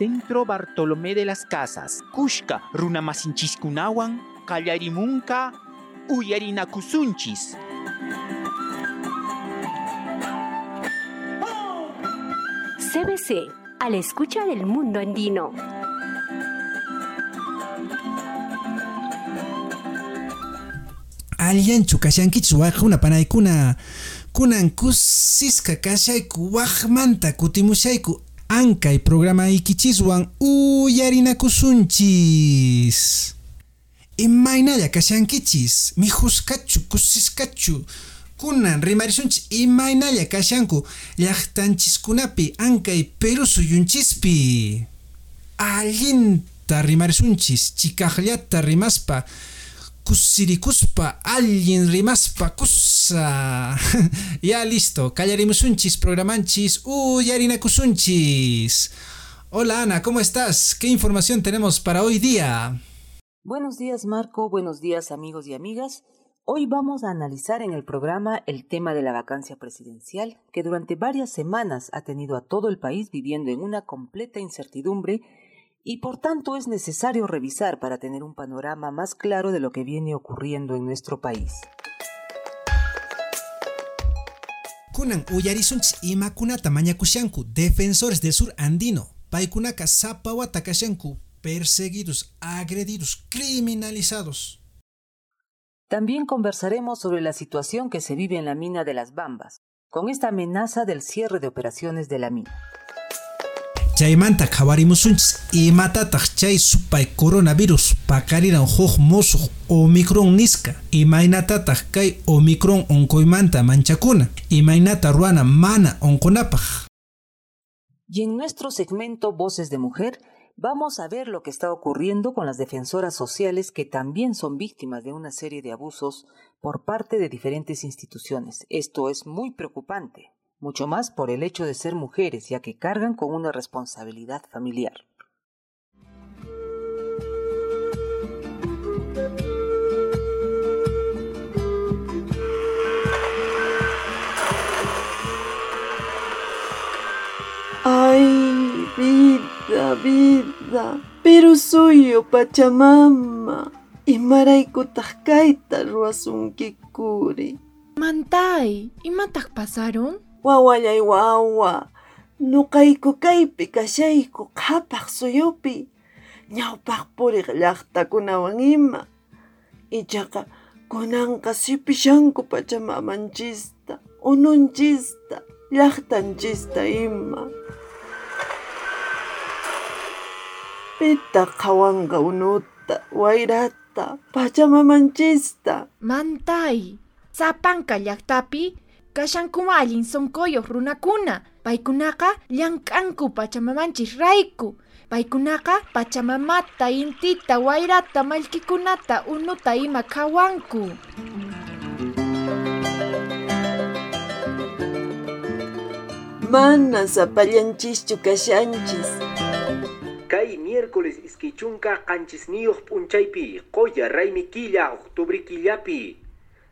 Centro Bartolomé de las Casas. Kushka runamasinchis-kunawan kallarimunka uyarinakusunchis. CBC, a la escucha del mundo andino. allanchu kashankichis waqhuna panaykuna kunan kusisqa kashayku waqmanta kutimushayku ankay programaykichishwan uyarinakusunchis imaynalla kashankichis mijuskachu kusisqachu kunan rimarishunchis imaynalla kashanku llaqtanchiskunapi ankay Perú suyunchispi allinta rimarishunchis chikaqllata rimaspa kusirikuspa alguien rimaspa kusa ya listo kallarimusunchis programanchis Hola Ana, ¿cómo estás? ¿Qué información tenemos para hoy día? Buenos días Marco, buenos días amigos y amigas. Hoy vamos a analizar en el programa el tema de la vacancia presidencial, que durante varias semanas ha tenido a todo el país viviendo en una completa incertidumbre y por tanto es necesario revisar para tener un panorama más claro de lo que viene ocurriendo en nuestro país. Kunan mañakushanku defensores del sur andino perseguidos, agredidos, criminalizados. También conversaremos sobre la situación que se vive en la mina de las Bambas, con esta amenaza del cierre de operaciones de la mina. Chaymanta qhawarimusunchis imatataq chay supay coronavirus pakariran huk musuq omicron nisqa. Imaynatataq kay omicron onkoymanta manchakuna. Imaynata ruana mana onkunapaq. Y en nuestro segmento Voces de Mujer vamos a ver lo que está ocurriendo con las defensoras sociales que también son víctimas de una serie de abusos por parte de diferentes instituciones. Esto es muy preocupante mucho más por el hecho de ser mujeres, ya que cargan con una responsabilidad familiar. Ay, vida, vida, pero suyo Pachamama. Imaraykutaq kayta ruwasunkikuri. Mantay, imataq pasaron? wawallay wawa, nuqayku kaypi kashayku qhapaq suyupi, ñawpaq puriq llaqtakunawan ima. Ichaqa kunanqa sipishanku pachamamanchista, ununchista, llaqtanchista ima. pita qhawanqa unuta, wayrata, pachamamanchista. Mantay, sapanka llaqtapi kashankuma allin sunquyuq runakuna. Paykunaqa llank'anku pachamamanchis rayku. Paykunaqa pachamamata intita wayrata mallkikunata unuta ima qhawanku Mana sapallanchischu kashanchis. Kay miércoles isquichunka qanchisniyuq p'unchaypi qoya raymi killa octubre killapi.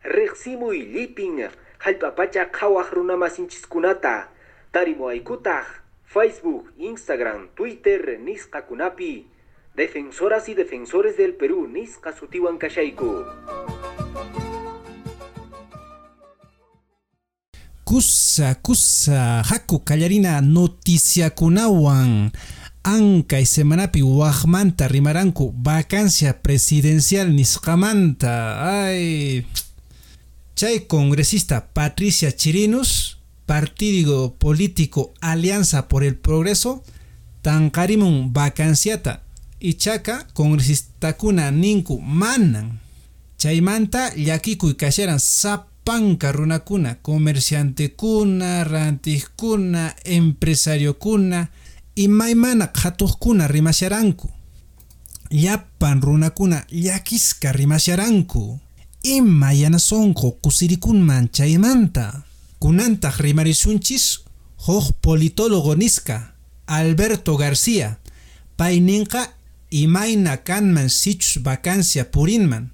Riqsimuy lipin hallp'apacha qhawaq runamasinchikkunata tarimu aykutaq Facebook, Instagram, Twitter nisqakunapi defensoras y defensores del Perú nisqa sutiwan kashayku kusa kusa haku kallarina noticiakunawan ankay semanapi waqmanta rimaranku vacancia presidencial nisqamanta. Ay chay congresista Patricia Chirinos partido político Alianza por el Progreso tanqarimun vacanciata ichaqa congresistakuna ninku manan chaymanta llakikuy kasharan sapanka runakuna comerciantekuna rantiqkuna empresariokuna imaymana qhatuqkuna rimasharanku llapan runakuna llakisqa rimasharanku ima yana sonqo kusirikunman chaymanta kunantaq rimarisunchis huk politólogo nisqa Alberto García pay ninqa imayna kanman sichus vacancia purinman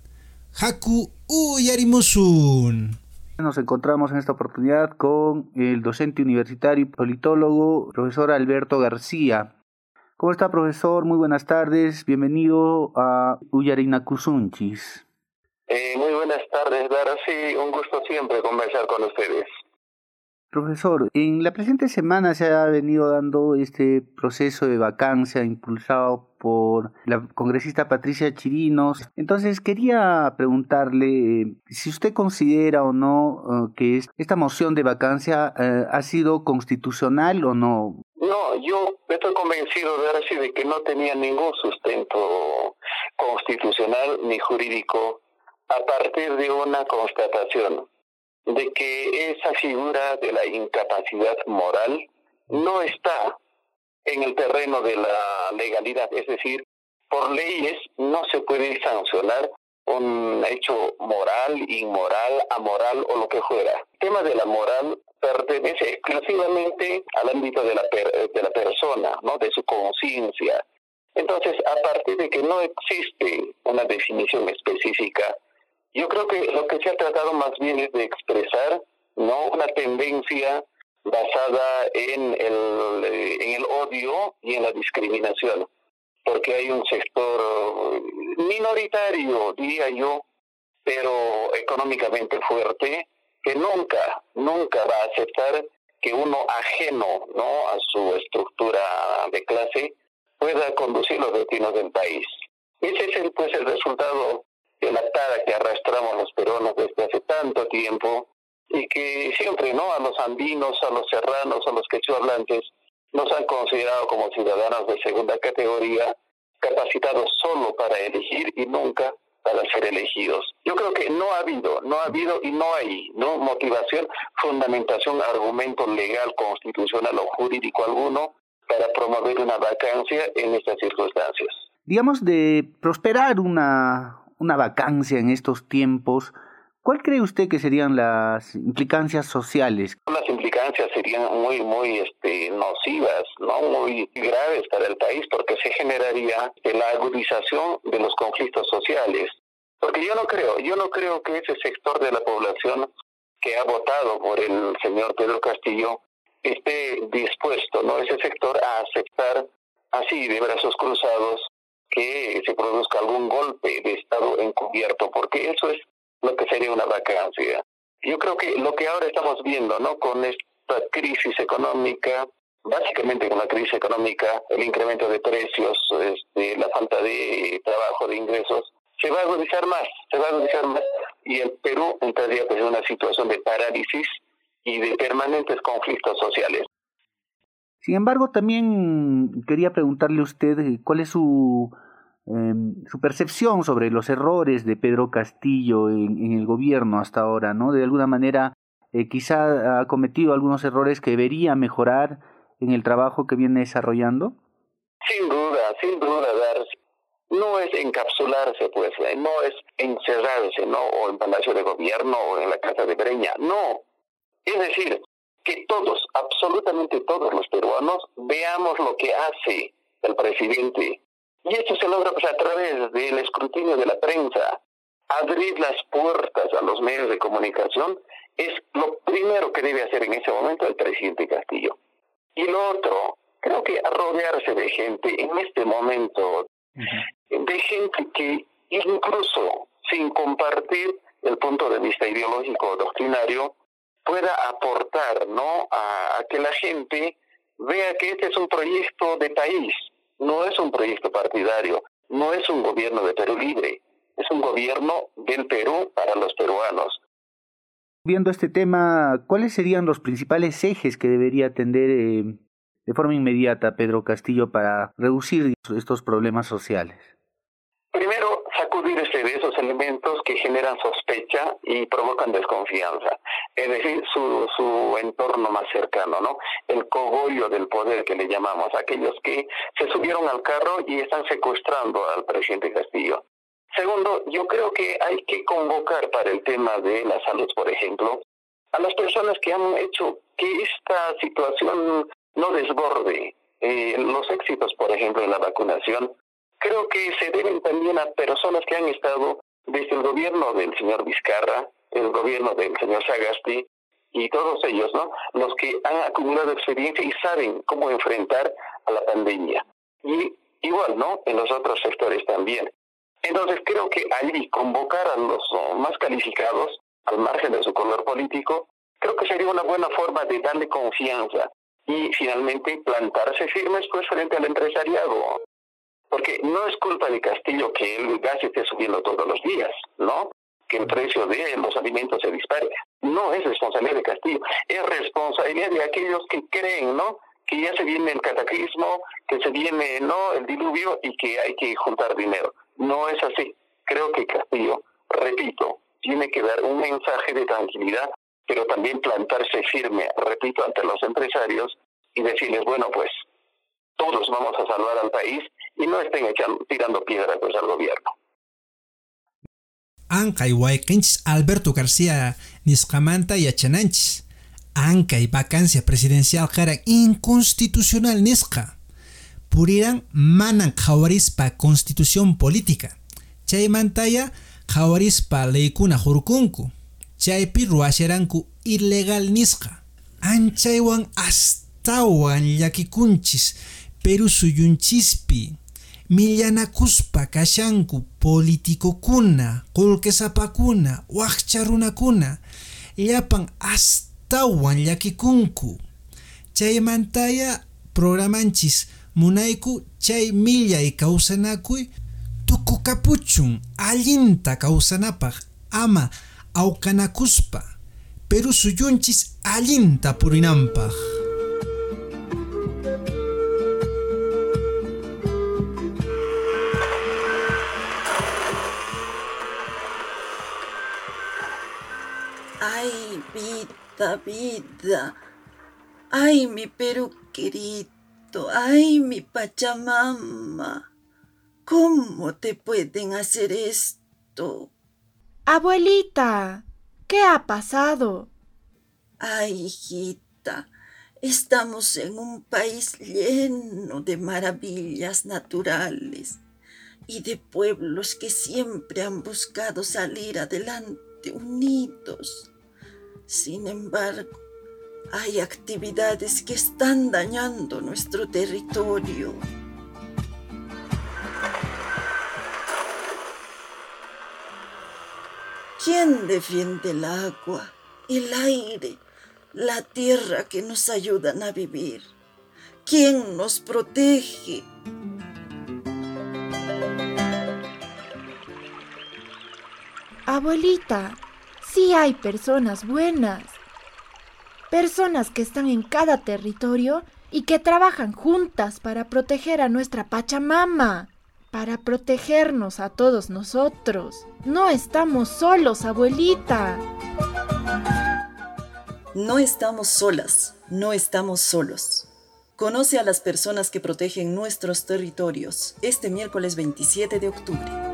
haku uyarimusun Nos encontramos en esta oportunidad con el docente universitario y politólogo, profesor Alberto García. ¿Cómo está, profesor? Muy buenas tardes. Bienvenido a Uyarinacusunchis. Eh, muy buenas tardes, Darcy. Un gusto siempre conversar con ustedes. Profesor, en la presente semana se ha venido dando este proceso de vacancia impulsado por la congresista Patricia Chirinos. Entonces quería preguntarle eh, si usted considera o no eh, que esta moción de vacancia eh, ha sido constitucional o no. No, yo estoy convencido de de que no tenía ningún sustento constitucional ni jurídico a partir de una constatación de que esa figura de la incapacidad moral no está en el terreno de la legalidad, es decir, por leyes no se puede sancionar un hecho moral, inmoral, amoral o lo que fuera. El tema de la moral pertenece exclusivamente al ámbito de la, de la persona, ¿no? de su conciencia. Entonces, a partir de que no existe una definición específica yo creo que lo que se ha tratado más bien es de expresar no una tendencia basada en el, eh, en el odio y en la discriminación, porque hay un sector minoritario, diría yo, pero económicamente fuerte, que nunca, nunca va a aceptar que uno ajeno ¿no? a su estructura de clase pueda conducir los destinos del país. Ese es el, pues, el resultado la atada que arrastramos los peruanos desde hace tanto tiempo y que siempre, ¿no? A los andinos, a los serranos, a los quechuablantes, nos han considerado como ciudadanos de segunda categoría, capacitados solo para elegir y nunca para ser elegidos. Yo creo que no ha habido, no ha habido y no hay, ¿no? Motivación, fundamentación, argumento legal, constitucional o jurídico alguno para promover una vacancia en estas circunstancias. Digamos, de prosperar una, una vacancia en estos tiempos, ¿cuál cree usted que serían las implicancias sociales? Las implicancias serían muy, muy este, nocivas, no muy graves para el país, porque se generaría la agudización de los conflictos sociales. Porque yo no creo, yo no creo que ese sector de la población que ha votado por el señor Pedro Castillo esté dispuesto, ¿no? Ese sector a aceptar así de brazos cruzados que se produzca algún golpe de Estado encubierto, porque eso es lo que sería una vacancia. Yo creo que lo que ahora estamos viendo, ¿no? Con esta crisis económica, básicamente con la crisis económica, el incremento de precios, este, la falta de trabajo, de ingresos, se va a agudizar más, se va a agudizar más y el Perú entraría pues, en una situación de parálisis y de permanentes conflictos sociales. Sin embargo, también quería preguntarle a usted eh, cuál es su Em, su percepción sobre los errores de Pedro Castillo en, el gobierno hasta ahora, ¿no? De alguna manera, eh, quizá ha cometido algunos errores que debería mejorar en el trabajo que viene desarrollando. Sin duda, sin duda, Darcy. No es encapsularse, pues, eh, no es encerrarse, ¿no? O en Palacio de Gobierno o en la Casa de Breña, no. Es decir, que todos, absolutamente todos los peruanos, veamos lo que hace el presidente y esto se logra pues, a través del escrutinio de la prensa. Abrir las puertas a los medios de comunicación es lo primero que debe hacer en ese momento el presidente Castillo. Y lo otro, creo que rodearse de gente en este momento, de gente que incluso sin compartir el punto de vista ideológico o doctrinario, pueda aportar ¿no? a que la gente vea que este es un proyecto de país, no es un proyecto partidario, no es un gobierno de Perú libre, es un gobierno del Perú para los peruanos. Viendo este tema, ¿cuáles serían los principales ejes que debería atender eh, de forma inmediata Pedro Castillo para reducir estos problemas sociales? Primero, de esos elementos que generan sospecha y provocan desconfianza, es decir, su, su entorno más cercano, ¿no? El cogollo del poder que le llamamos, aquellos que se subieron al carro y están secuestrando al presidente Castillo. Segundo, yo creo que hay que convocar para el tema de la salud, por ejemplo, a las personas que han hecho que esta situación no desborde. Eh, los éxitos, por ejemplo, en la vacunación creo que se deben también a personas que han estado desde el gobierno del señor Vizcarra, el gobierno del señor Sagasti y todos ellos, ¿no? Los que han acumulado experiencia y saben cómo enfrentar a la pandemia. y igual, ¿no? En los otros sectores también. Entonces creo que allí convocar a los más calificados, al margen de su color político, creo que sería una buena forma de darle confianza y finalmente plantarse firmes pues frente al empresariado. Porque no es culpa de Castillo que el gas esté subiendo todos los días, ¿no? Que el precio de los alimentos se dispare. No es responsabilidad de Castillo, es responsabilidad de aquellos que creen, ¿no? Que ya se viene el cataclismo, que se viene, ¿no? El diluvio y que hay que juntar dinero. No es así. Creo que Castillo, repito, tiene que dar un mensaje de tranquilidad pero también plantarse firme, repito, ante los empresarios y decirles, bueno, pues todos vamos a salvar al país y no estén echando, tirando piedras pues, al gobierno. Wayqinchis Alberto García nisqamanta yachananchis. Ankay vacancia presidencial kara inconstitucional nisqa. Puriran manan qhawarispa constitución política. Chaymantaya qhawarispa leykuna hurkunku chaypi ruwasharanku ilegal nisqa anchaywan astawan llakikunchis Peru suyunchispi millanakuspa kashanku politikokuna qullqisapakuna waqcha runakuna llapan astawan llakikunku chaymantaya programanchis munayku chay millay kawsanakuy tukukapuchun allinta kawsanapaq ama awkanakuspa Peru suyunchis allinta purinanpaq. Vida, vida. Ay, mi Perú querido. Ay, mi Pachamama. ¿Cómo te pueden hacer esto? Abuelita, ¿qué ha pasado? Ay, hijita, estamos en un país lleno de maravillas naturales y de pueblos que siempre han buscado salir adelante unidos. Sin embargo, hay actividades que están dañando nuestro territorio. ¿Quién defiende el agua, el aire, la tierra que nos ayudan a vivir? ¿Quién nos protege? Abuelita, sí hay personas buenas. Personas que están en cada territorio y que trabajan juntas para proteger a nuestra Pachamama para protegernos a todos nosotros. No estamos solos, abuelita. No estamos solas, no estamos solos. Conoce a las personas que protegen nuestros territorios este miércoles 27 de octubre.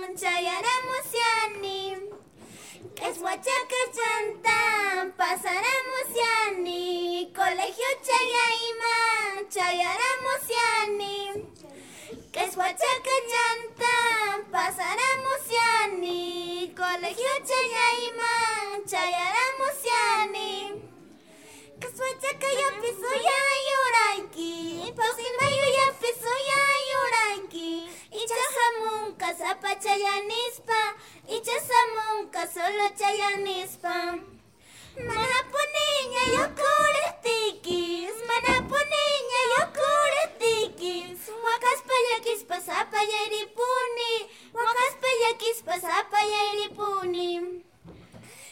Huachaca chanta, pasaremos yani, colegio chayaima, chayaremos yani. Que es Huachaca chanta, pasaremos yani, colegio chayaima, chayaremos yani. Que es Huachaca ya piso ya lloranki, pausimayo ya piso ya banki ichasamunqa sapachayanispa ichasamunqa solochayanispa mana puniña locura tikis. Mana puniña locura tikis. Huacaspa llakispa sapallaripuni huacaspa llakispa puni.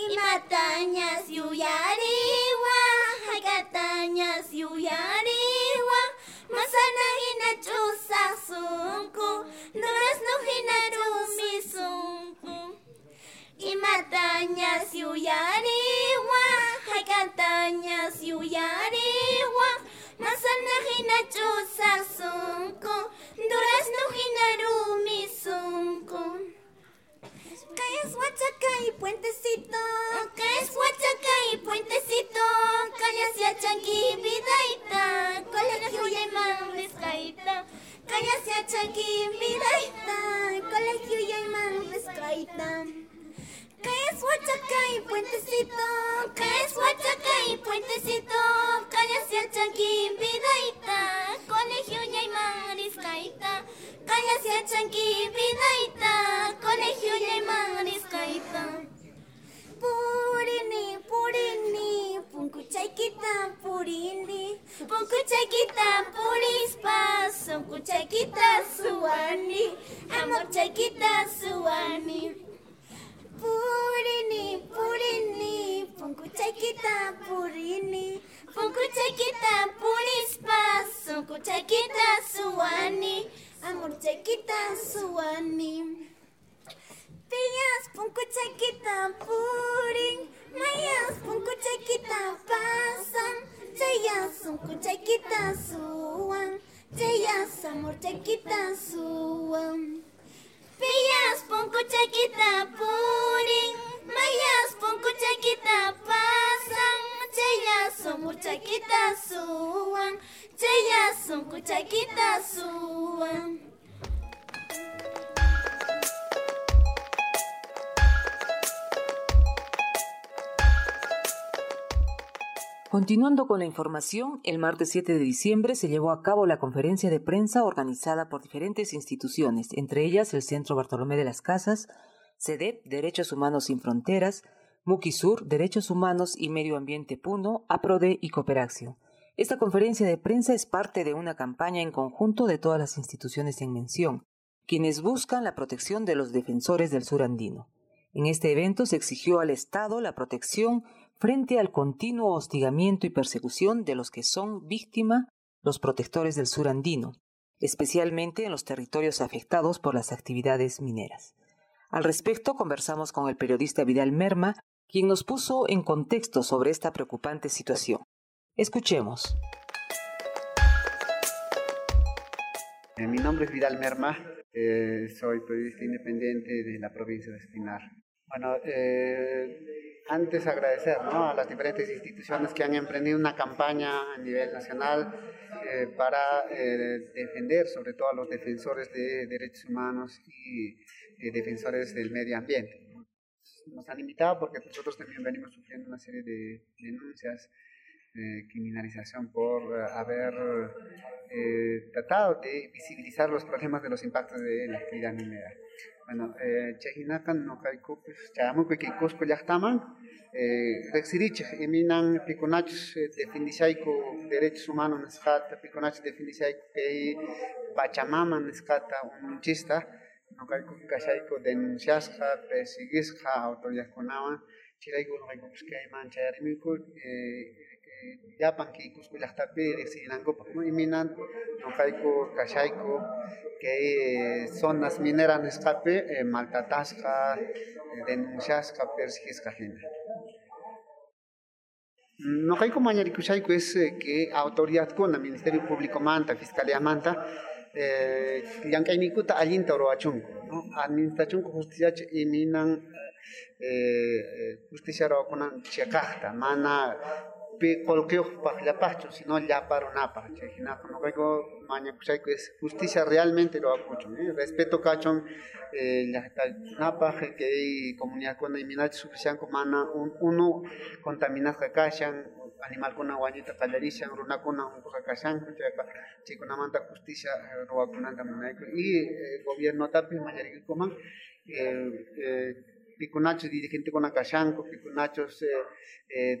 Imatanya suyariwa, hakatanya suyariwa, masana hina chusa sunku, durazno hina rumi sunku. Imatanya suyariwa, hakatanya suyariwa, masana hina chusa sunku, durazno hina Continuando con la información, el martes 7 de diciembre se llevó a cabo la conferencia de prensa organizada por diferentes instituciones, entre ellas el Centro Bartolomé de las Casas, CEDEP, Derechos Humanos Sin Fronteras, Muquisur, Derechos Humanos y Medio Ambiente Puno, APRODE y Cooperación. Esta conferencia de prensa es parte de una campaña en conjunto de todas las instituciones en mención, quienes buscan la protección de los defensores del sur andino. En este evento se exigió al Estado la protección frente al continuo hostigamiento y persecución de los que son víctima los protectores del sur andino, especialmente en los territorios afectados por las actividades mineras. Al respecto, conversamos con el periodista Vidal Merma, quien nos puso en contexto sobre esta preocupante situación. Escuchemos. Eh, Mi nombre es Vidal Merma, eh, soy periodista independiente de la provincia de Espinar. Bueno, eh, antes agradecer ¿no? a las diferentes instituciones que han emprendido una campaña a nivel nacional eh, para eh, defender sobre todo a los defensores de derechos humanos y eh, defensores del medio ambiente. Nos han invitado porque nosotros también venimos sufriendo una serie de denuncias de criminalización por eh, haber eh, tratado de visibilizar los problemas de los impactos de la actividad minera. Bueno, eh, chehinakan no kayku pues chayamuku ki kusku llaqtaman eh rexiriche eminan piconachos defendisaiku derechos humanos nisqata piconachos defendisaiku kay pachamama nisqata un chista no kayku kashayku denunciasqa persiguisqa autoridadkunawan chirayku no kayku pues kayman chayarimiku eh llapan ki kusku llaqtapi riqsinankupak no iminan noqayku kashayku kay zonas mineras nisqapi eh, maltratasqa denunciasqa persigisqa hina noqayku mañarikushayku es eh, que autoridadkuna ministerio público manta fiscalía manta eh, llank'aynikuta allinta ruwachunku no administrachunku justiciachi iminan eh, justicia ruwakunan chiqaqta mana pi qullqiyuqpaq llapaqchu sino llapa runapaq chay hinaqa noqayku mañakushayku es justicia realmente ruwakuchun eh? respeto kachun eh, llaqtakunapaq kay comunidadkuna iminachi sufrishanku mana un, uno contaminasqa kashan animalkuna wañuyta qallarishan runakuna unquqa kashanku chayqa chaykunamanta justicia eh, ruwakunanta munayku y eh, gobiernotapi mañarikuman eh, eh, pikunachos dirigentes kashanku pikunachos eh, eh,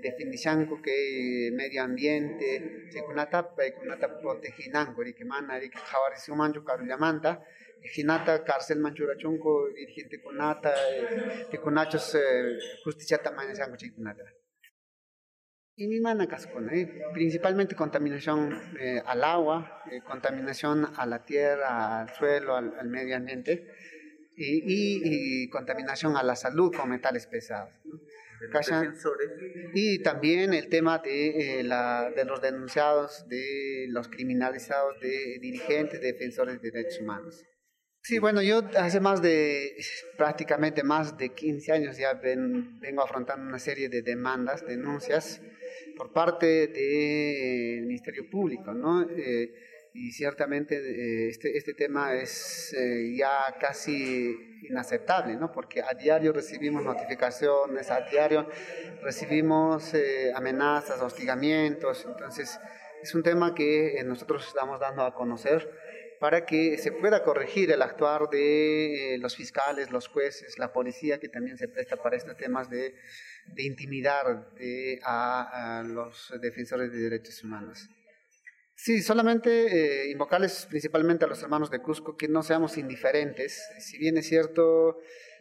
que medio ambiente chaykunata paykunata proteginanku riki mana riki qhawarisumanchu karullamanta hinata cárcelman churachunku dirigentekunata eh, pikunachos eh, justiciata mañashanku chaykunata y mi mana cascona, eh, principalmente contaminación eh, al agua, eh, contaminación a la tierra, al suelo, al, al medio ambiente y, y, y, contaminación a la salud con metales pesados. ¿no? Y también el tema de, eh, la, de los denunciados, de los criminalizados, de dirigentes, defensores de derechos humanos. Sí, bueno, yo hace más de, prácticamente más de 15 años ya ven, vengo afrontando una serie de demandas, denuncias por parte del Ministerio Público, ¿no? Eh, y ciertamente eh, este, este tema es eh, ya casi inaceptable, ¿no? porque a diario recibimos notificaciones, a diario recibimos eh, amenazas, hostigamientos, entonces es un tema que nosotros estamos dando a conocer para que se pueda corregir el actuar de los fiscales, los jueces, la policía, que también se presta para estos temas de, de intimidar a los defensores de derechos humanos. Sí, solamente eh, invocarles principalmente a los hermanos de Cusco que no seamos indiferentes. Si bien es cierto,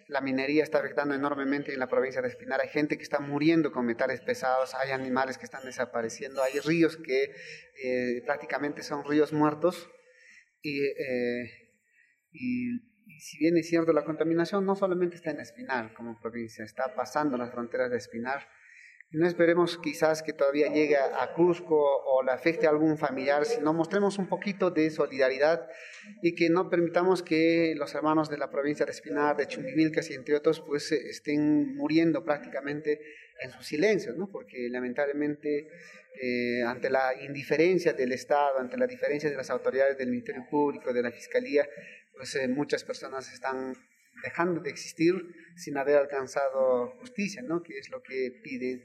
la minería está afectando enormemente en la provincia de Espinar, hay gente que está muriendo con metales pesados, hay animales que están desapareciendo, hay ríos que eh, prácticamente son ríos muertos. Eh, y, y, si bien es cierto, la contaminación no solamente está en Espinar como provincia, está pasando las fronteras de Espinar no esperemos quizás que todavía llegue a Cusco o le afecte a algún familiar, sino mostremos un poquito de solidaridad y que no permitamos que los hermanos de la provincia de Espinar, de Chumbivilcas y entre otros, pues estén muriendo prácticamente en su silencio, ¿no? porque lamentablemente eh, ante la indiferencia del Estado, ante la diferencia de las autoridades del Ministerio Público, de la Fiscalía, pues eh, muchas personas están dejando de existir sin haber alcanzado justicia, ¿no? que es lo que piden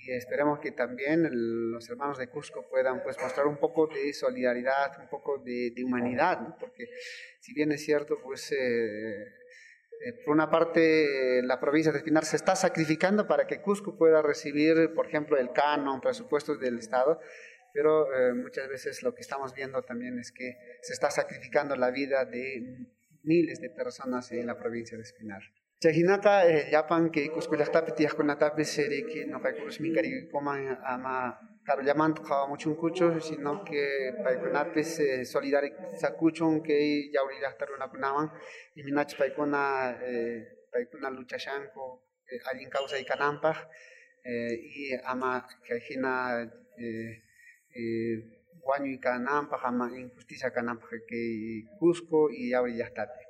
y esperemos que también los hermanos de Cusco puedan pues mostrar un poco de solidaridad, un poco de, humanidad, porque si bien es cierto, pues eh, eh, por una parte la provincia de Espinar se está sacrificando para que Cusco pueda recibir, por ejemplo, el canon, presupuestos del Estado, pero eh, muchas veces lo que estamos viendo también es que se está sacrificando la vida de miles de personas en la provincia de Espinar. Chajinata llapan eh, que kuskullaqtapi tiyaqkunatapi seri que no ama karullamanta qhawamuchunkuchu sino que eh, iminachi paykuna eh, luchashanku allin kawsaykananpaq y ama kayhina wañuykananpaq ama injusticia kananpaq kay Cusco y llawrillaqtapi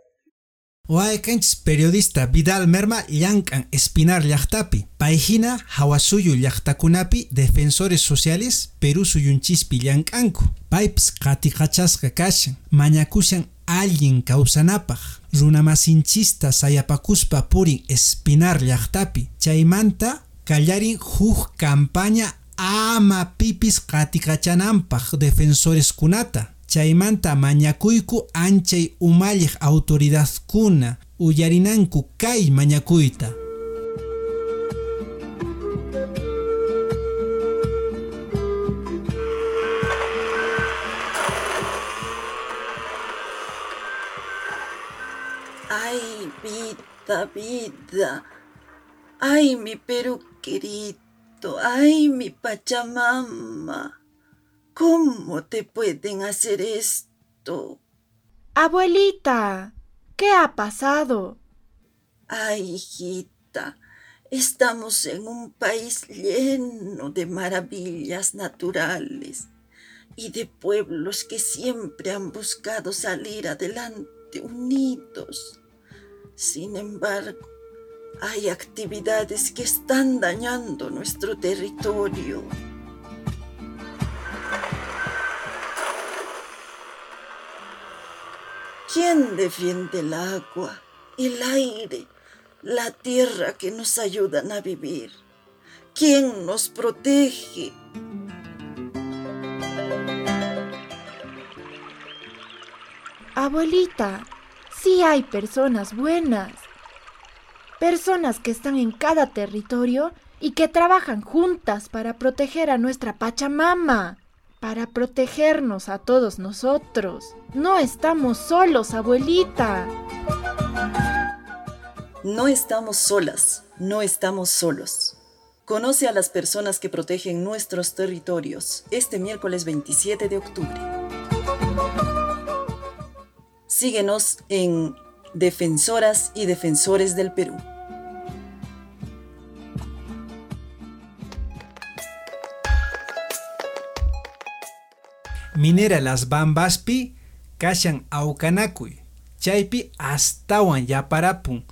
Waekenchis periodista Vidal Merma llankan espinar llaqtapi. Paijina hawasuyu llaqtakunapi defensores sociales Perú suyunchispi llankanku. Paips qatiqachasqa kashan. Mañakushan alguien kawsanapaq. Runamasinchista sayapakuspa purin espinar llaqtapi. Chaymanta kallarin huk campaña ama pipis qatiqachananpaq defensores kunata. chaymanta mañakuyku anchay umalliq autoridadkuna uyarinanku kay mañakuyta Ay, vida, vida. Ay, mi Perú querido. Ay, mi Pachamama. ¿Cómo te pueden hacer esto? Abuelita, ¿qué ha pasado? Ay, hijita, estamos en un país lleno de maravillas naturales y de pueblos que siempre han buscado salir adelante unidos. Sin embargo, hay actividades que están dañando nuestro territorio. ¿Quién defiende el agua, el aire, la tierra que nos ayudan a vivir? ¿Quién nos protege? Abuelita, sí hay personas buenas. Personas que están en cada territorio y que trabajan juntas para proteger a nuestra Pachamama para protegernos a todos nosotros. No estamos solos, abuelita. No estamos solas, no estamos solos. Conoce a las personas que protegen nuestros territorios este miércoles 27 de octubre. Síguenos en Defensoras y Defensores del Perú. minera las bambaspi kashan aucanacuy chaypi astawan yaparapun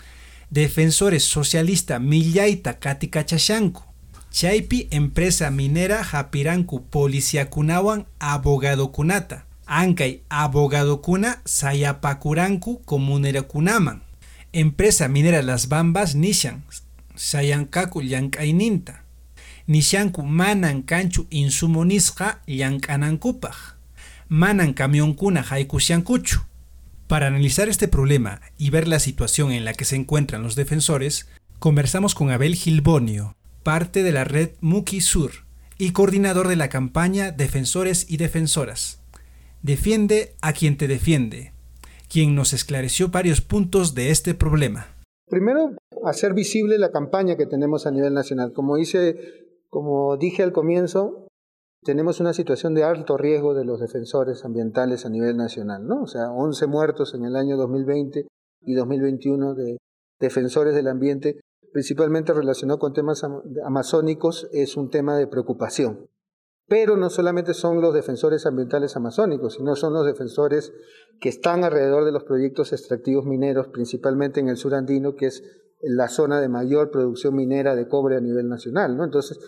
defensores socialista millaita katikachashanku chaypi empresa minera hapiranku policiakunawan abogadokunata Ankay abogado kuna sayapakuranku kunaman. Empresa minera Las Bambas nishan sayankaku llank'ayninta. Nishanku manan kanchu insumo nisqa llank'anankupaq. Manan camionkuna haykushankuchu. Para analizar este problema y ver la situación en la que se encuentran los defensores, conversamos con Abel Gilbonio, parte de la red Muki Sur y coordinador de la campaña Defensores y Defensoras. Defiende a quien te defiende, quien nos esclareció varios puntos de este problema. Primero, hacer visible la campaña que tenemos a nivel nacional. Como, hice, como dije al comienzo, tenemos una situación de alto riesgo de los defensores ambientales a nivel nacional, ¿no? O sea, 11 muertos en el año 2020 y 2021 de defensores del ambiente, principalmente relacionado con temas amazónicos, es un tema de preocupación. Pero no solamente son los defensores ambientales amazónicos, sino son los defensores que están alrededor de los proyectos extractivos mineros, principalmente en el sur andino, que es la zona de mayor producción minera de cobre a nivel nacional. ¿no? Entonces,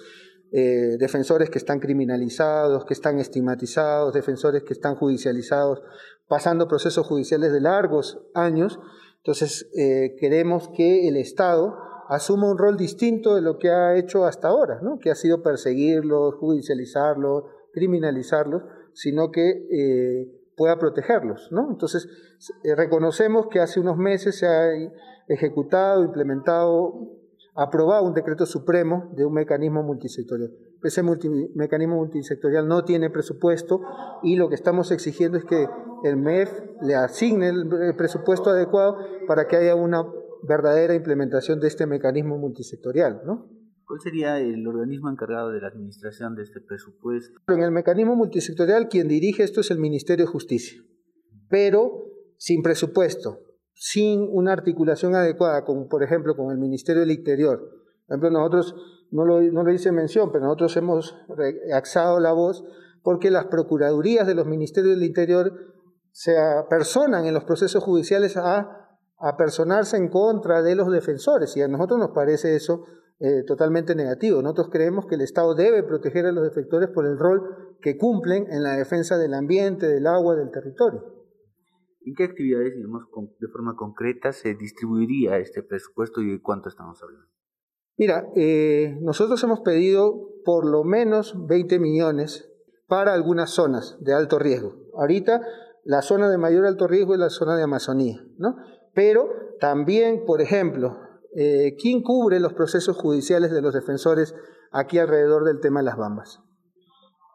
eh, defensores que están criminalizados, que están estigmatizados, defensores que están judicializados, pasando procesos judiciales de largos años. Entonces, eh, queremos que el Estado asuma un rol distinto de lo que ha hecho hasta ahora, ¿no? que ha sido perseguirlos, judicializarlos, criminalizarlos, sino que eh, pueda protegerlos. ¿no? Entonces, eh, reconocemos que hace unos meses se ha ejecutado, implementado, aprobado un decreto supremo de un mecanismo multisectorial. Ese mecanismo multisectorial no tiene presupuesto y lo que estamos exigiendo es que el MEF le asigne el presupuesto adecuado para que haya una verdadera implementación de este mecanismo multisectorial, ¿no? ¿Cuál sería el organismo encargado de la administración de este presupuesto? En el mecanismo multisectorial quien dirige esto es el Ministerio de Justicia, pero sin presupuesto, sin una articulación adecuada, como por ejemplo con el Ministerio del Interior. Por ejemplo, nosotros, no lo, no lo hice mención, pero nosotros hemos reaxado la voz porque las procuradurías de los ministerios del Interior se apersonan en los procesos judiciales a a personarse en contra de los defensores y a nosotros nos parece eso eh, totalmente negativo. Nosotros creemos que el Estado debe proteger a los defensores por el rol que cumplen en la defensa del ambiente, del agua, del territorio. ¿En qué actividades, digamos, de forma concreta se distribuiría este presupuesto y de cuánto estamos hablando? Mira, eh, nosotros hemos pedido por lo menos 20 millones para algunas zonas de alto riesgo. Ahorita la zona de mayor alto riesgo es la zona de Amazonía, ¿no? Pero también, por ejemplo, eh, ¿quién cubre los procesos judiciales de los defensores aquí alrededor del tema de las bambas?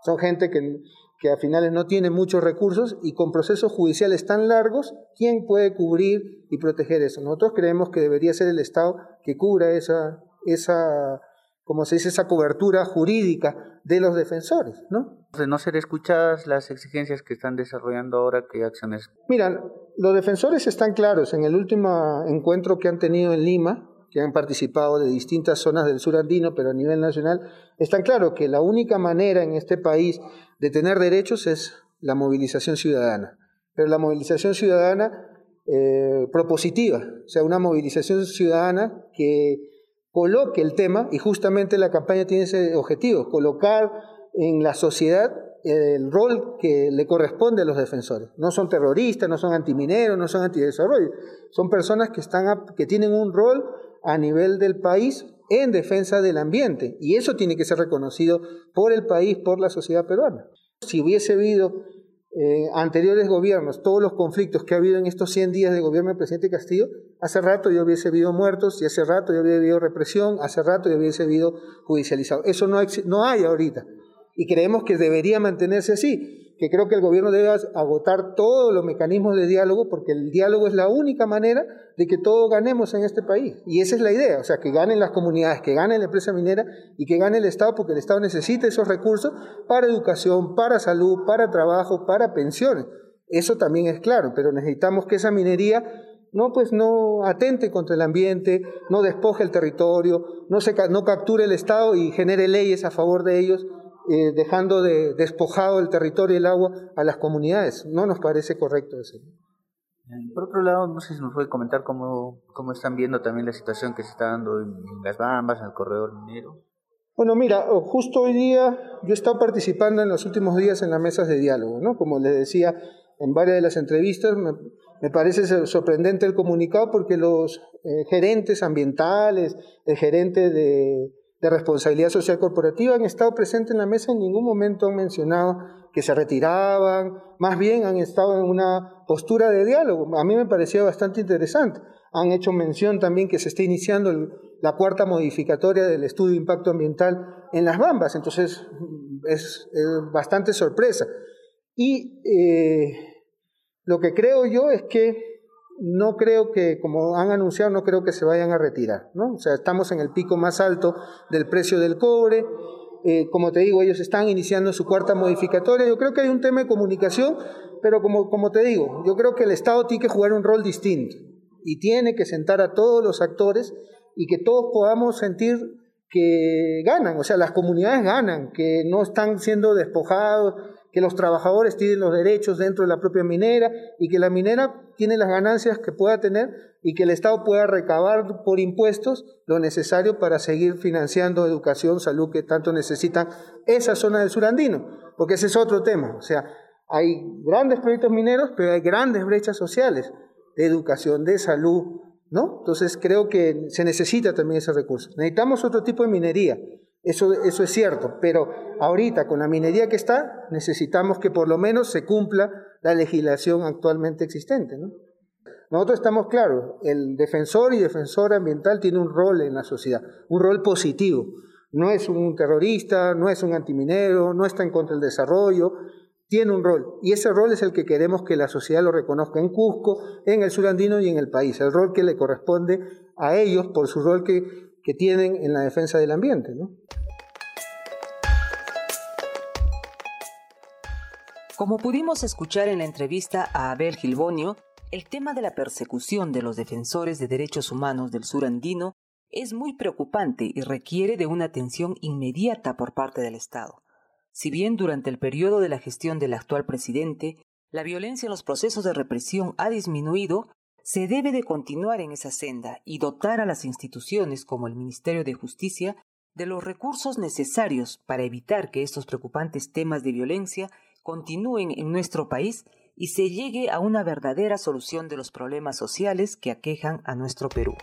Son gente que, que a finales no tiene muchos recursos y con procesos judiciales tan largos, ¿quién puede cubrir y proteger eso? Nosotros creemos que debería ser el Estado que cubra esa, esa como se dice, esa cobertura jurídica de los defensores, ¿no? De no ser escuchadas las exigencias que están desarrollando ahora, ¿qué acciones? Mira, los defensores están claros. En el último encuentro que han tenido en Lima, que han participado de distintas zonas del sur andino, pero a nivel nacional, están claros que la única manera en este país de tener derechos es la movilización ciudadana. Pero la movilización ciudadana eh, propositiva, o sea, una movilización ciudadana que coloque el tema, y justamente la campaña tiene ese objetivo, colocar en la sociedad el rol que le corresponde a los defensores. No son terroristas, no son antimineros, no son antidesarrollo, son personas que, están que tienen un rol a nivel del país en defensa del ambiente, y eso tiene que ser reconocido por el país, por la sociedad peruana. Si hubiese habido eh, anteriores gobiernos, todos los conflictos que ha habido en estos 100 días de gobierno del presidente Castillo, hace rato ya hubiese habido muertos, y hace rato ya hubiese habido represión, hace rato ya hubiese habido judicializado. Eso no, no hay ahorita. Y creemos que debería mantenerse así que creo que el gobierno debe agotar todos los mecanismos de diálogo, porque el diálogo es la única manera de que todos ganemos en este país. Y esa es la idea, o sea, que ganen las comunidades, que gane la empresa minera y que gane el Estado, porque el Estado necesita esos recursos para educación, para salud, para trabajo, para pensiones. Eso también es claro, pero necesitamos que esa minería no pues no atente contra el ambiente, no despoje el territorio, no se no capture el Estado y genere leyes a favor de ellos, eh, dejando de despojado el territorio y el agua a las comunidades. No nos parece correcto eso. Por otro lado, no sé si nos puede comentar cómo, cómo están viendo también la situación que se está dando en, las Bambas, en el corredor minero. Bueno, mira, justo hoy día yo he estado participando en los últimos días en las mesas de diálogo, ¿no? Como les decía en varias de las entrevistas, me, parece sorprendente el comunicado porque los eh, gerentes ambientales, el gerente de, de responsabilidad social corporativa han estado presentes en la mesa, en ningún momento han mencionado que se retiraban, más bien han estado en una postura de diálogo. A mí me parecía bastante interesante. Han hecho mención también que se está iniciando la cuarta modificatoria del estudio de impacto ambiental en las Bambas, entonces es, bastante sorpresa. Y eh, lo que creo yo es que no creo que, como han anunciado, no creo que se vayan a retirar. ¿no? O sea, estamos en el pico más alto del precio del cobre. Eh, como te digo, ellos están iniciando su cuarta modificatoria. Yo creo que hay un tema de comunicación, pero como, como te digo, yo creo que el Estado tiene que jugar un rol distinto y tiene que sentar a todos los actores y que todos podamos sentir que ganan, o sea, las comunidades ganan, que no están siendo despojados, que los trabajadores tienen los derechos dentro de la propia minera y que la minera tiene las ganancias que pueda tener y que el Estado pueda recabar por impuestos lo necesario para seguir financiando educación, salud que tanto necesitan esa zona del surandino, porque ese es otro tema, o sea, hay grandes proyectos mineros, pero hay grandes brechas sociales de educación, de salud, ¿no? Entonces creo que se necesita también ese recurso. Necesitamos otro tipo de minería, eso, eso es cierto, pero ahorita con la minería que está, necesitamos que por lo menos se cumpla la legislación actualmente existente, ¿no? Nosotros estamos claros, el defensor y defensor ambiental tiene un rol en la sociedad, un rol positivo. No es un terrorista, no es un antiminero, no está en contra del desarrollo, tiene un rol y ese rol es el que queremos que la sociedad lo reconozca en Cusco, en el surandino y en el país, el rol que le corresponde a ellos por su rol que, que tienen en la defensa del ambiente. ¿no? Como pudimos escuchar en la entrevista a Abel Gilbonio, el tema de la persecución de los defensores de derechos humanos del surandino es muy preocupante y requiere de una atención inmediata por parte del Estado. Si bien durante el periodo de la gestión del actual presidente la violencia en los procesos de represión ha disminuido, se debe de continuar en esa senda y dotar a las instituciones como el Ministerio de Justicia de los recursos necesarios para evitar que estos preocupantes temas de violencia continúen en nuestro país y se llegue a una verdadera solución de los problemas sociales que aquejan a nuestro Perú.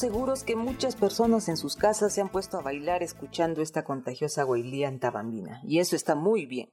Seguros que muchas personas en sus casas se han puesto a bailar escuchando esta contagiosa huelía antabambina, y eso está muy bien.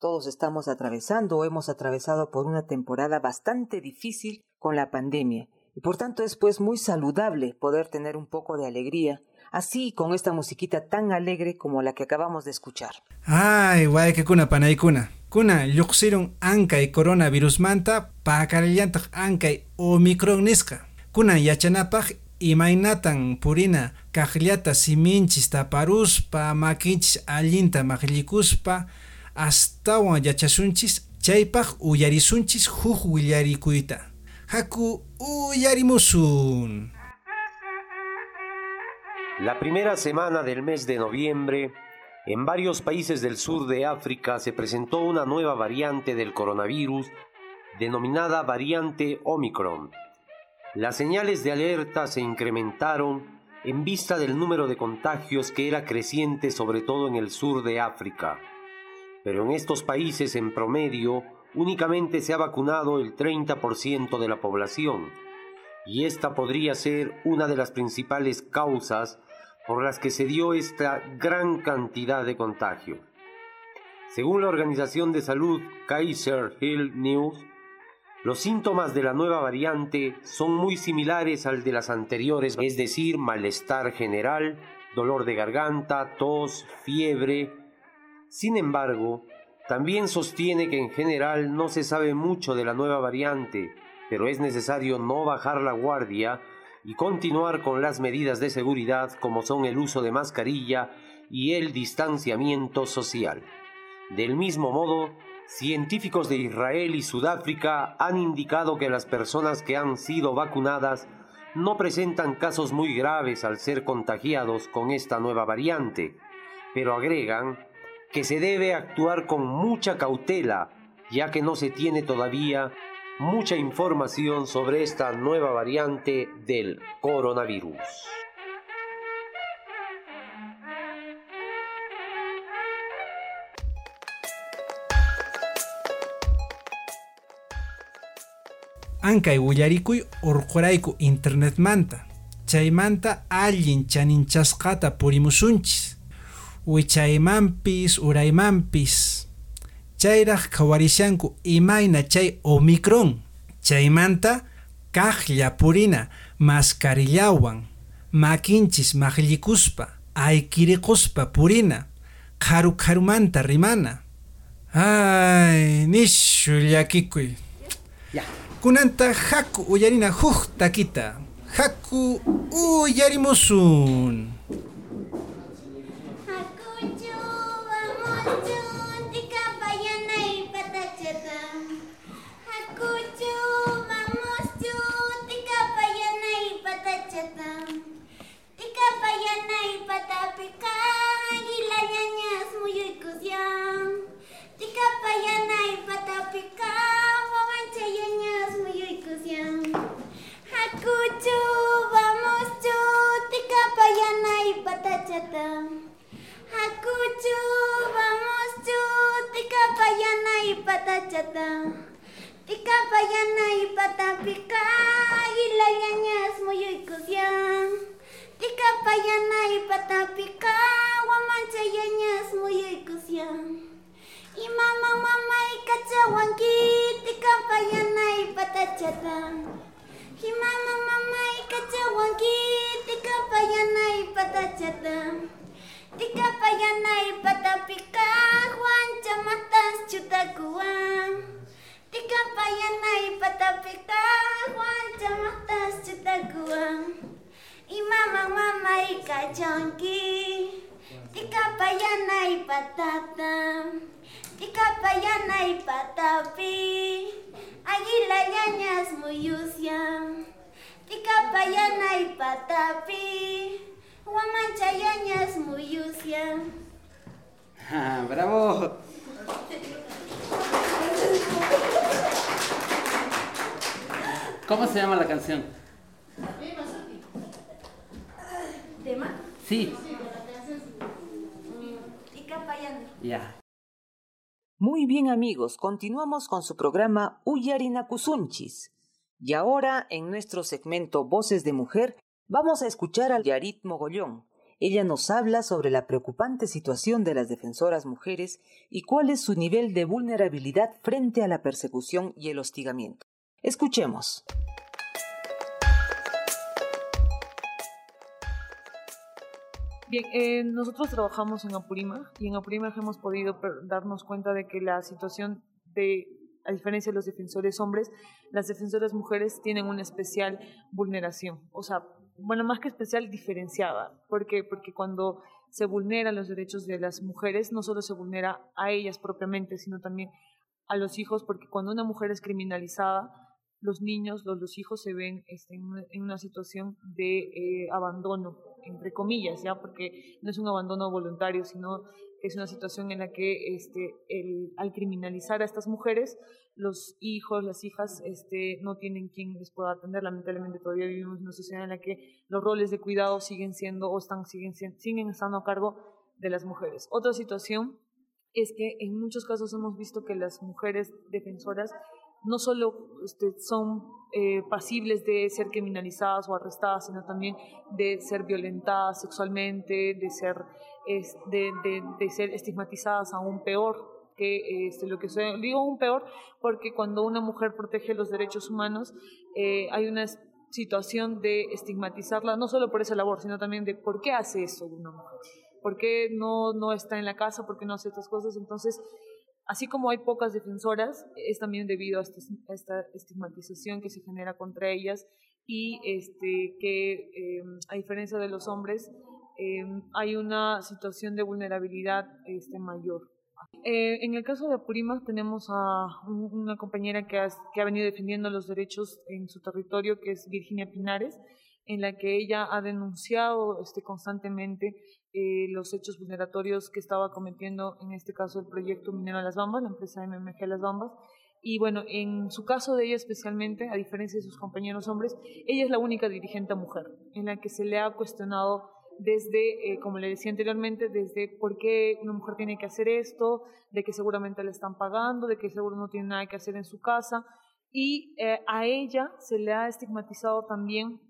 Todos estamos atravesando o hemos atravesado por una temporada bastante difícil con la pandemia, y por tanto es pues muy saludable poder tener un poco de alegría, así con esta musiquita tan alegre como la que acabamos de escuchar. Ay, guay que kuna panay kuna. Kuna lluqsirun ankay coronavirus manta pakarillantaq ankay omicron nisqa. Kuna yachanapaq imaynatan purina kaqllata siminchis taparuspa makinchis allinta maqllikuspa astawan yachasunchis chaypaq uyarisunchis huk willarikuyta. Haku uyarimusun. La primera semana del mes de noviembre, en varios países del sur de África se presentó una nueva variante del coronavirus denominada variante Omicron. Las señales de alerta se incrementaron en vista del número de contagios que era creciente sobre todo en el sur de África. Pero en estos países en promedio únicamente se ha vacunado el 30% de la población y esta podría ser una de las principales causas por las que se dio esta gran cantidad de contagio. Según la Organización de Salud Kaiser Hill News, los síntomas de la nueva variante son muy similares al de las anteriores, es decir, malestar general, dolor de garganta, tos, fiebre. Sin embargo, también sostiene que en general no se sabe mucho de la nueva variante, pero es necesario no bajar la guardia y continuar con las medidas de seguridad como son el uso de mascarilla y el distanciamiento social. Del mismo modo, científicos de Israel y Sudáfrica han indicado que las personas que han sido vacunadas no presentan casos muy graves al ser contagiados con esta nueva variante, pero agregan que se debe actuar con mucha cautela, ya que no se tiene todavía mucha información sobre esta nueva variante del coronavirus. Ankay willarikuy urqurayku internetmanta. Chaymanta allin chaninchasqata purimusunchis. Wichaymanpis uraymanpis. chayraq qhawarishanku imayna chay omicron chaymanta kaqlla purina mascarillawan makinchis maqllikuspa aykiriquspa purina qharu qharumanta rimana ay nishu llakikuy kunanta haku uyarina huk takita. Haku uyarimusun Hakuchu, vamos chu, tika payana y patachata. Tika payana y patapika, y la ñañas muy ikusian. Tika payana y patapika, guamancha ñañas muy ikusian. Y mama mama y tika payana y patachata. Kimama mama ikacawangi tika payanai patachata tika payanai patapika Juan chamatas chutakuan tika payanai patapika Juan chamatas chutakuan Imama mama ikacawangi tika payanai patata Tika payana y patapi. Aguila ñañas muy Tika payana y patapi. Guamanchayañas muyusia. Ah, ¡Bravo! ¿Cómo se llama la canción? ¿Tema? Sí. Ya. Muy bien amigos, continuamos con su programa Uyarinakusunchis. Y ahora, en nuestro segmento Voces de Mujer, Vamos a escuchar a Yarit Mogollón. Ella nos habla sobre la preocupante situación de las defensoras mujeres y cuál es su nivel de vulnerabilidad frente a la persecución y el hostigamiento. Escuchemos. Bien, eh, nosotros trabajamos en Apurímac y en Apurímac hemos podido darnos cuenta de que la situación de, a diferencia de los defensores hombres, las defensoras mujeres tienen una especial vulneración. O sea, bueno, más que especial, diferenciada. ¿Por qué? Porque cuando se vulneran los derechos de las mujeres, no solo se vulnera a ellas propiamente, sino también a los hijos, porque cuando una mujer es criminalizada, los niños, los, hijos se ven este, en, una, situación de eh, abandono, entre comillas, ya porque no es un abandono voluntario, sino que es una situación en la que este, el, al criminalizar a estas mujeres, los hijos, las hijas este, no tienen quien les pueda atender. Lamentablemente todavía vivimos en una sociedad en la que los roles de cuidado siguen siendo o están, siguen, siguen estando a cargo de las mujeres. Otra situación es que en muchos casos hemos visto que las mujeres defensoras no solo este, son eh, pasibles de ser criminalizadas o arrestadas, sino también de ser violentadas sexualmente, de ser, de, ser estigmatizadas aún peor que este, lo que soy. Digo aún peor porque cuando una mujer protege los derechos humanos eh, hay una situación de estigmatizarla, no solo por esa labor, sino también de por qué hace eso una mujer, por qué no, no está en la casa, por qué no hace estas cosas. Entonces, Así como hay pocas defensoras, es también debido a, este, esta estigmatización que se genera contra ellas y este, que, em, a diferencia de los hombres, em, hay una situación de vulnerabilidad este, mayor. Eh, en el caso de Apurímac tenemos a una compañera que ha, venido defendiendo los derechos en su territorio, que es Virginia Pinares, en la que ella ha denunciado constantemente eh, los hechos vulneratorios que estaba cometiendo, en este caso el proyecto Minero Las Bambas, la empresa MMG Las Bambas. Y bueno, en su caso de ella especialmente, a diferencia de sus compañeros hombres, ella es la única dirigente mujer en la que se le ha cuestionado desde, eh, como le decía anteriormente, desde por qué una mujer tiene que hacer esto, de que seguramente le están pagando, de que seguro no tiene nada que hacer en su casa. Y eh, a ella se le ha estigmatizado también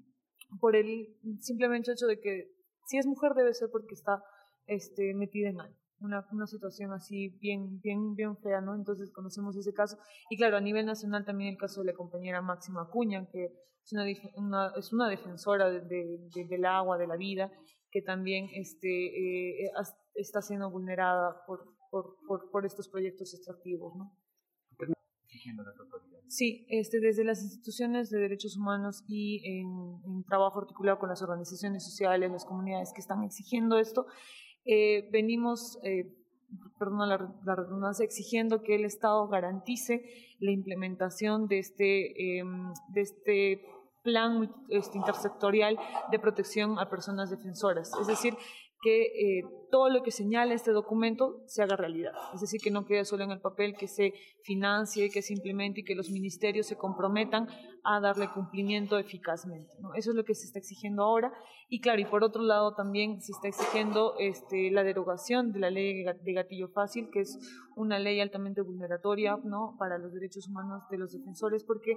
por el simplemente hecho de que si es mujer debe ser porque está este, metida en algo. Una, situación así bien, bien, bien fea, ¿no? Entonces conocemos ese caso. Y claro, a nivel nacional también el caso de la compañera Máxima Acuña, que es una, una, es una defensora de, de, del agua, de la vida, que también este, eh, está siendo vulnerada por, por, por, por estos proyectos extractivos, ¿no? Sí, este, desde las instituciones de derechos humanos y en, trabajo articulado con las organizaciones sociales, las comunidades que están exigiendo esto, eh, venimos, eh, perdón la, redundancia, exigiendo que el Estado garantice la implementación de este, em, de este plan este, intersectorial de protección a personas defensoras. Es decir, que eh, todo lo que señala este documento se haga realidad. Es decir, que no quede solo en el papel, que se financie, que se implemente y que los ministerios se comprometan a darle cumplimiento eficazmente. Eso es lo que se está exigiendo ahora. Y claro, y por otro lado también se está exigiendo este, la derogación de la ley de gatillo fácil, que es una ley altamente vulneratoria para los derechos humanos de los defensores, porque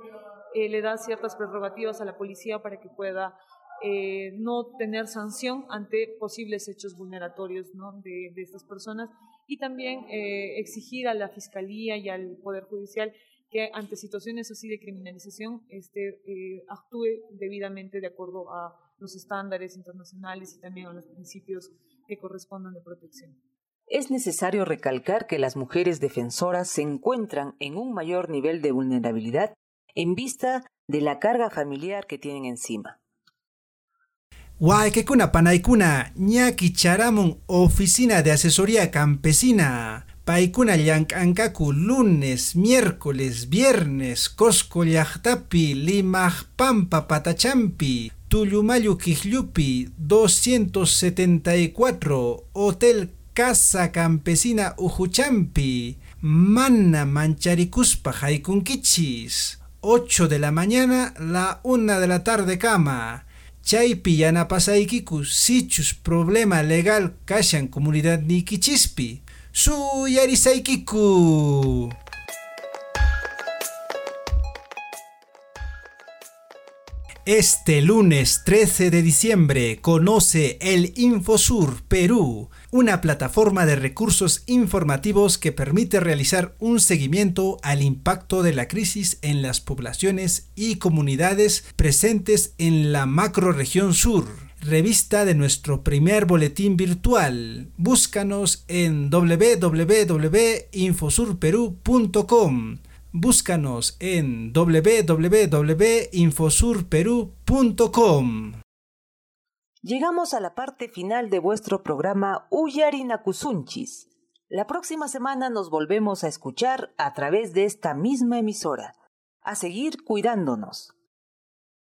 eh, le da ciertas prerrogativas a la policía para que pueda eh, no tener sanción ante posibles hechos vulneratorios de, estas personas y también eh, exigir a la Fiscalía y al Poder Judicial que ante situaciones así de criminalización este, eh, actúe debidamente de acuerdo a los estándares internacionales y también a los principios que correspondan de protección. Es necesario recalcar que las mujeres defensoras se encuentran en un mayor nivel de vulnerabilidad en vista de la carga familiar que tienen encima. Waikekuna panaykuna ñaki charamun oficina de asesoría campesina. Paikuna llank'ankaku lunes, miércoles, viernes, Cosco llaqtapi, Pampa patachampi, Tullumayu Kijlupi, 274, Hotel Casa Campesina Ujuchampi, Manna Mancharicuspa Jaikunkichis, 8 de la mañana, la 1 de la tarde cama. Chaypi yanapasaykiku sichus problema legal kashan comunidad nikichispi. Este lunes 13 de diciembre conoce el Infosur Perú, una plataforma de recursos informativos que permite realizar un seguimiento al impacto de la crisis en las poblaciones y comunidades presentes en la macroregión sur. Revista de nuestro primer boletín virtual. Búscanos en www.infosurperú.com Búscanos en www.infosurperú.com. Llegamos a la parte final de vuestro programa Uyarinakusunchis. La próxima semana nos volvemos a escuchar a través de esta misma emisora. A seguir cuidándonos.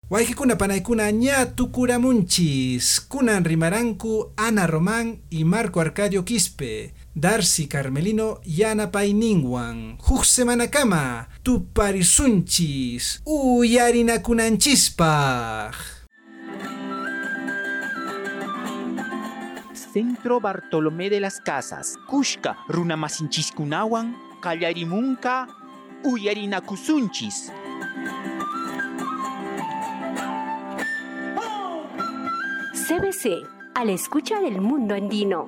Waikikuna panaikuna ña tukuramunchis, kunan rimaranku Ana Román y Marco Arcadio Quispe. Darcy Carmelino yanapayninwan huk semanakama tuparisunchis uyarinakunanchispaj. Centro Bartolomé de las Casas, Kushka runamasinchiskunawan, kallarimunka uyarinakusunchis. CBC, a la escucha del mundo andino.